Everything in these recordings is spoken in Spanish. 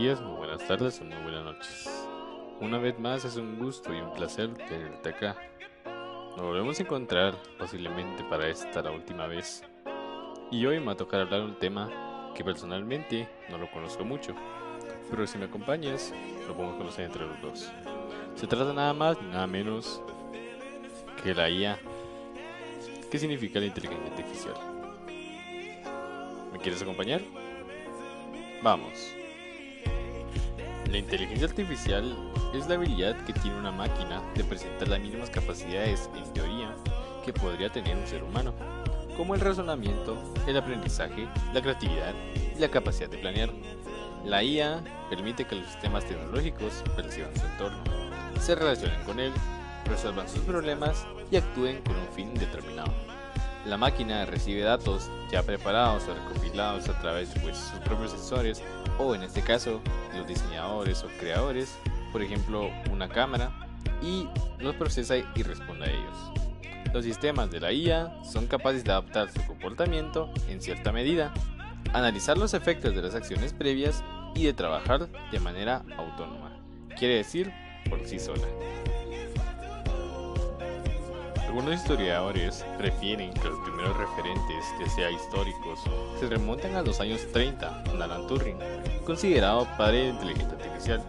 días, muy buenas tardes o muy buenas noches. Una vez más es un gusto y un placer tenerte acá. Nos volvemos a encontrar posiblemente para esta la última vez. Y hoy me va a tocar hablar un tema que personalmente no lo conozco mucho. Pero si me acompañas, lo podemos conocer entre los dos. Se trata nada más nada menos que la IA. ¿Qué significa la inteligencia artificial? ¿Me quieres acompañar? Vamos. La inteligencia artificial es la habilidad que tiene una máquina de presentar las mismas capacidades, en teoría, que podría tener un ser humano, como el razonamiento, el aprendizaje, la creatividad y la capacidad de planear. La IA permite que los sistemas tecnológicos perciban su entorno, se relacionen con él, resuelvan sus problemas y actúen con un fin determinado. La máquina recibe datos ya preparados o recopilados a través de sus propios sensores o en este caso los diseñadores o creadores, por ejemplo una cámara, y los procesa y responde a ellos. Los sistemas de la IA son capaces de adaptar su comportamiento en cierta medida, analizar los efectos de las acciones previas y de trabajar de manera autónoma, quiere decir por sí sola. Algunos historiadores refieren que los primeros referentes, ya sea históricos, se remontan a los años 30 con Alan Turing, considerado padre de la inteligencia artificial.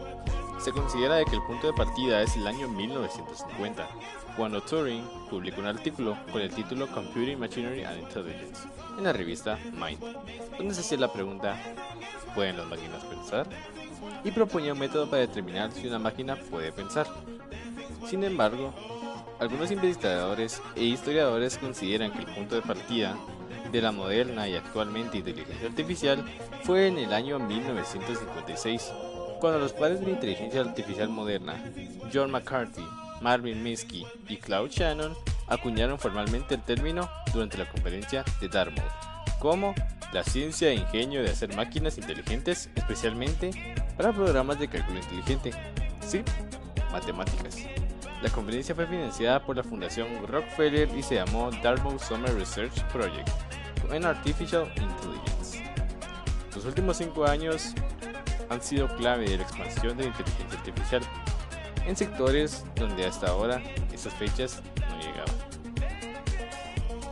Se considera de que el punto de partida es el año 1950, cuando Turing publicó un artículo con el título Computing Machinery and Intelligence en la revista Mind, donde se hacía la pregunta ¿pueden las máquinas pensar? y proponía un método para determinar si una máquina puede pensar. Sin embargo, algunos investigadores e historiadores consideran que el punto de partida de la moderna y actualmente inteligencia artificial fue en el año 1956, cuando los padres de la inteligencia artificial moderna, John McCarthy, Marvin Minsky y Claude Shannon, acuñaron formalmente el término durante la conferencia de Dartmouth como la ciencia e ingenio de hacer máquinas inteligentes, especialmente para programas de cálculo inteligente. Sí, matemáticas. La conferencia fue financiada por la Fundación Rockefeller y se llamó Dartmouth Summer Research Project en Artificial Intelligence. Los últimos cinco años han sido clave de la expansión de la inteligencia artificial en sectores donde hasta ahora esas fechas no llegaban.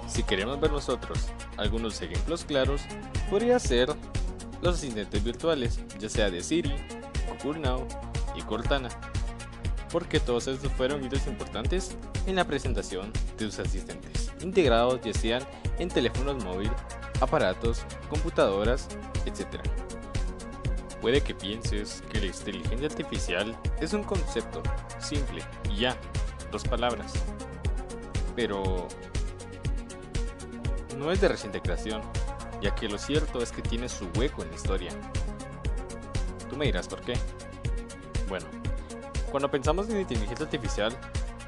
Si queremos ver nosotros algunos ejemplos claros, podría ser los asistentes virtuales, ya sea de Siri, Google y Cortana porque todos estos fueron hitos importantes en la presentación de sus asistentes, integrados ya sean en teléfonos móviles, aparatos, computadoras, etc. Puede que pienses que la inteligencia artificial es un concepto simple y ya, dos palabras, pero no es de reciente creación, ya que lo cierto es que tiene su hueco en la historia. Tú me dirás por qué. Bueno, cuando pensamos en inteligencia artificial,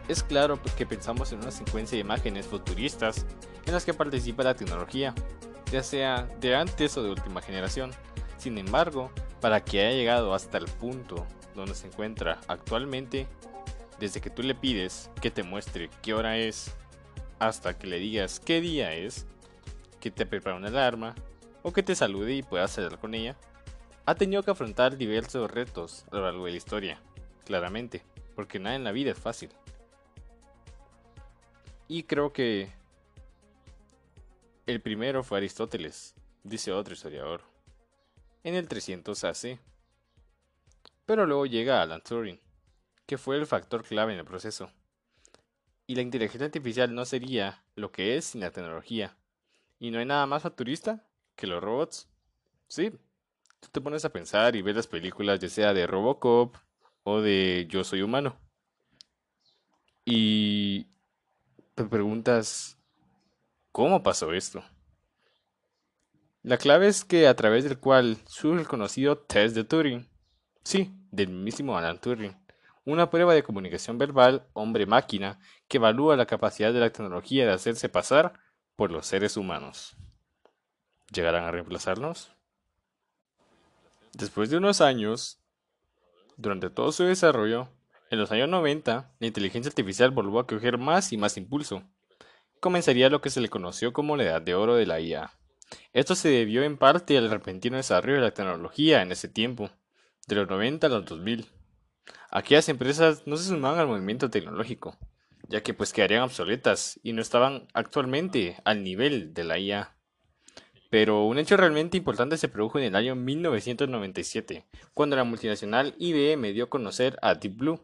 es claro que pensamos en una secuencia de imágenes futuristas en las que participa la tecnología, ya sea de antes o de última generación. Sin embargo, para que haya llegado hasta el punto donde se encuentra actualmente, desde que tú le pides que te muestre qué hora es, hasta que le digas qué día es, que te prepare una alarma, o que te salude y puedas hablar con ella, ha tenido que afrontar diversos retos a lo largo de la historia claramente, porque nada en la vida es fácil. Y creo que el primero fue Aristóteles, dice otro historiador, en el 300 AC. Pero luego llega Alan Turing, que fue el factor clave en el proceso. Y la inteligencia artificial no sería lo que es sin la tecnología. Y no hay nada más futurista que los robots. Sí, tú te pones a pensar y ves las películas ya sea de Robocop, o de Yo soy humano. Y te preguntas, ¿cómo pasó esto? La clave es que a través del cual surge el conocido test de Turing, sí, del mismísimo Alan Turing, una prueba de comunicación verbal hombre-máquina que evalúa la capacidad de la tecnología de hacerse pasar por los seres humanos. ¿Llegarán a reemplazarnos? Después de unos años, durante todo su desarrollo, en los años 90, la inteligencia artificial volvió a coger más y más impulso. Comenzaría lo que se le conoció como la edad de oro de la IA. Esto se debió en parte al repentino desarrollo de la tecnología en ese tiempo, de los 90 a los 2000. Aquellas empresas no se sumaban al movimiento tecnológico, ya que pues quedarían obsoletas y no estaban actualmente al nivel de la IA. Pero un hecho realmente importante se produjo en el año 1997, cuando la multinacional IBM dio a conocer a Deep Blue,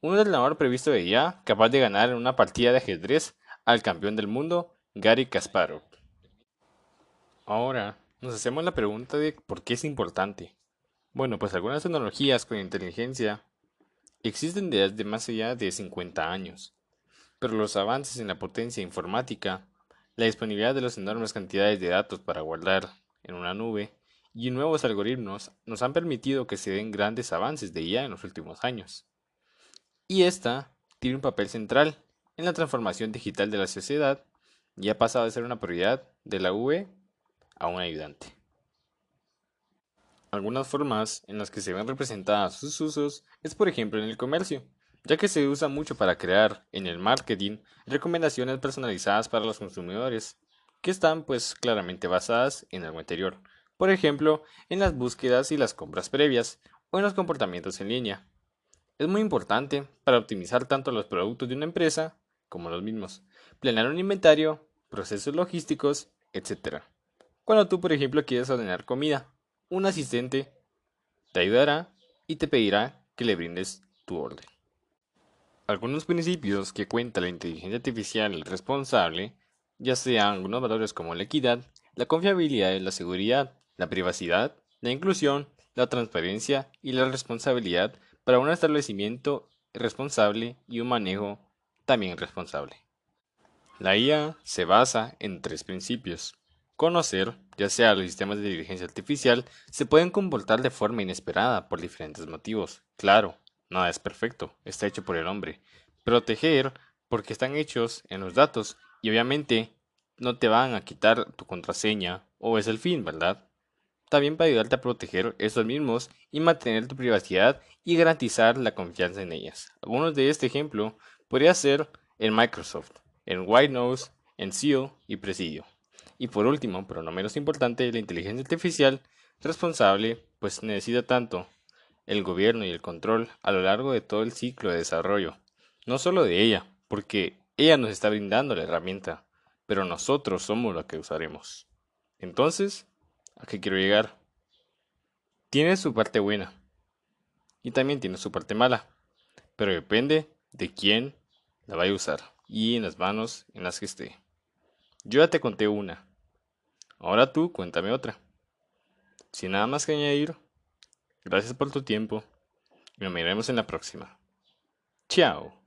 un ordenador previsto de IA capaz de ganar en una partida de ajedrez al campeón del mundo, Gary Kasparov. Ahora, nos hacemos la pregunta de por qué es importante. Bueno, pues algunas tecnologías con inteligencia existen desde más allá de 50 años, pero los avances en la potencia informática la disponibilidad de las enormes cantidades de datos para guardar en una nube y nuevos algoritmos nos han permitido que se den grandes avances de IA en los últimos años. Y esta tiene un papel central en la transformación digital de la sociedad y ha pasado de ser una prioridad de la UE a un ayudante. Algunas formas en las que se ven representadas sus usos es por ejemplo en el comercio ya que se usa mucho para crear en el marketing recomendaciones personalizadas para los consumidores, que están pues claramente basadas en algo anterior, por ejemplo, en las búsquedas y las compras previas o en los comportamientos en línea. Es muy importante para optimizar tanto los productos de una empresa como los mismos, planear un inventario, procesos logísticos, etc. Cuando tú, por ejemplo, quieres ordenar comida, un asistente te ayudará y te pedirá que le brindes tu orden. Algunos principios que cuenta la inteligencia artificial responsable, ya sean algunos valores como la equidad, la confiabilidad, la seguridad, la privacidad, la inclusión, la transparencia y la responsabilidad para un establecimiento responsable y un manejo también responsable. La IA se basa en tres principios. Conocer, ya sea los sistemas de inteligencia artificial, se pueden comportar de forma inesperada por diferentes motivos. Claro, Nada es perfecto, está hecho por el hombre. Proteger, porque están hechos en los datos y obviamente no te van a quitar tu contraseña o es el fin, ¿verdad? También para ayudarte a proteger estos mismos y mantener tu privacidad y garantizar la confianza en ellas. Algunos de este ejemplo podría ser en Microsoft, en White en SEAL y Presidio. Y por último, pero no menos importante, la inteligencia artificial responsable, pues necesita tanto el gobierno y el control a lo largo de todo el ciclo de desarrollo. No solo de ella, porque ella nos está brindando la herramienta, pero nosotros somos la que usaremos. Entonces, ¿a qué quiero llegar? Tiene su parte buena y también tiene su parte mala, pero depende de quién la vaya a usar y en las manos en las que esté. Yo ya te conté una, ahora tú cuéntame otra. Sin nada más que añadir, Gracias por tu tiempo nos veremos en la próxima. Chao.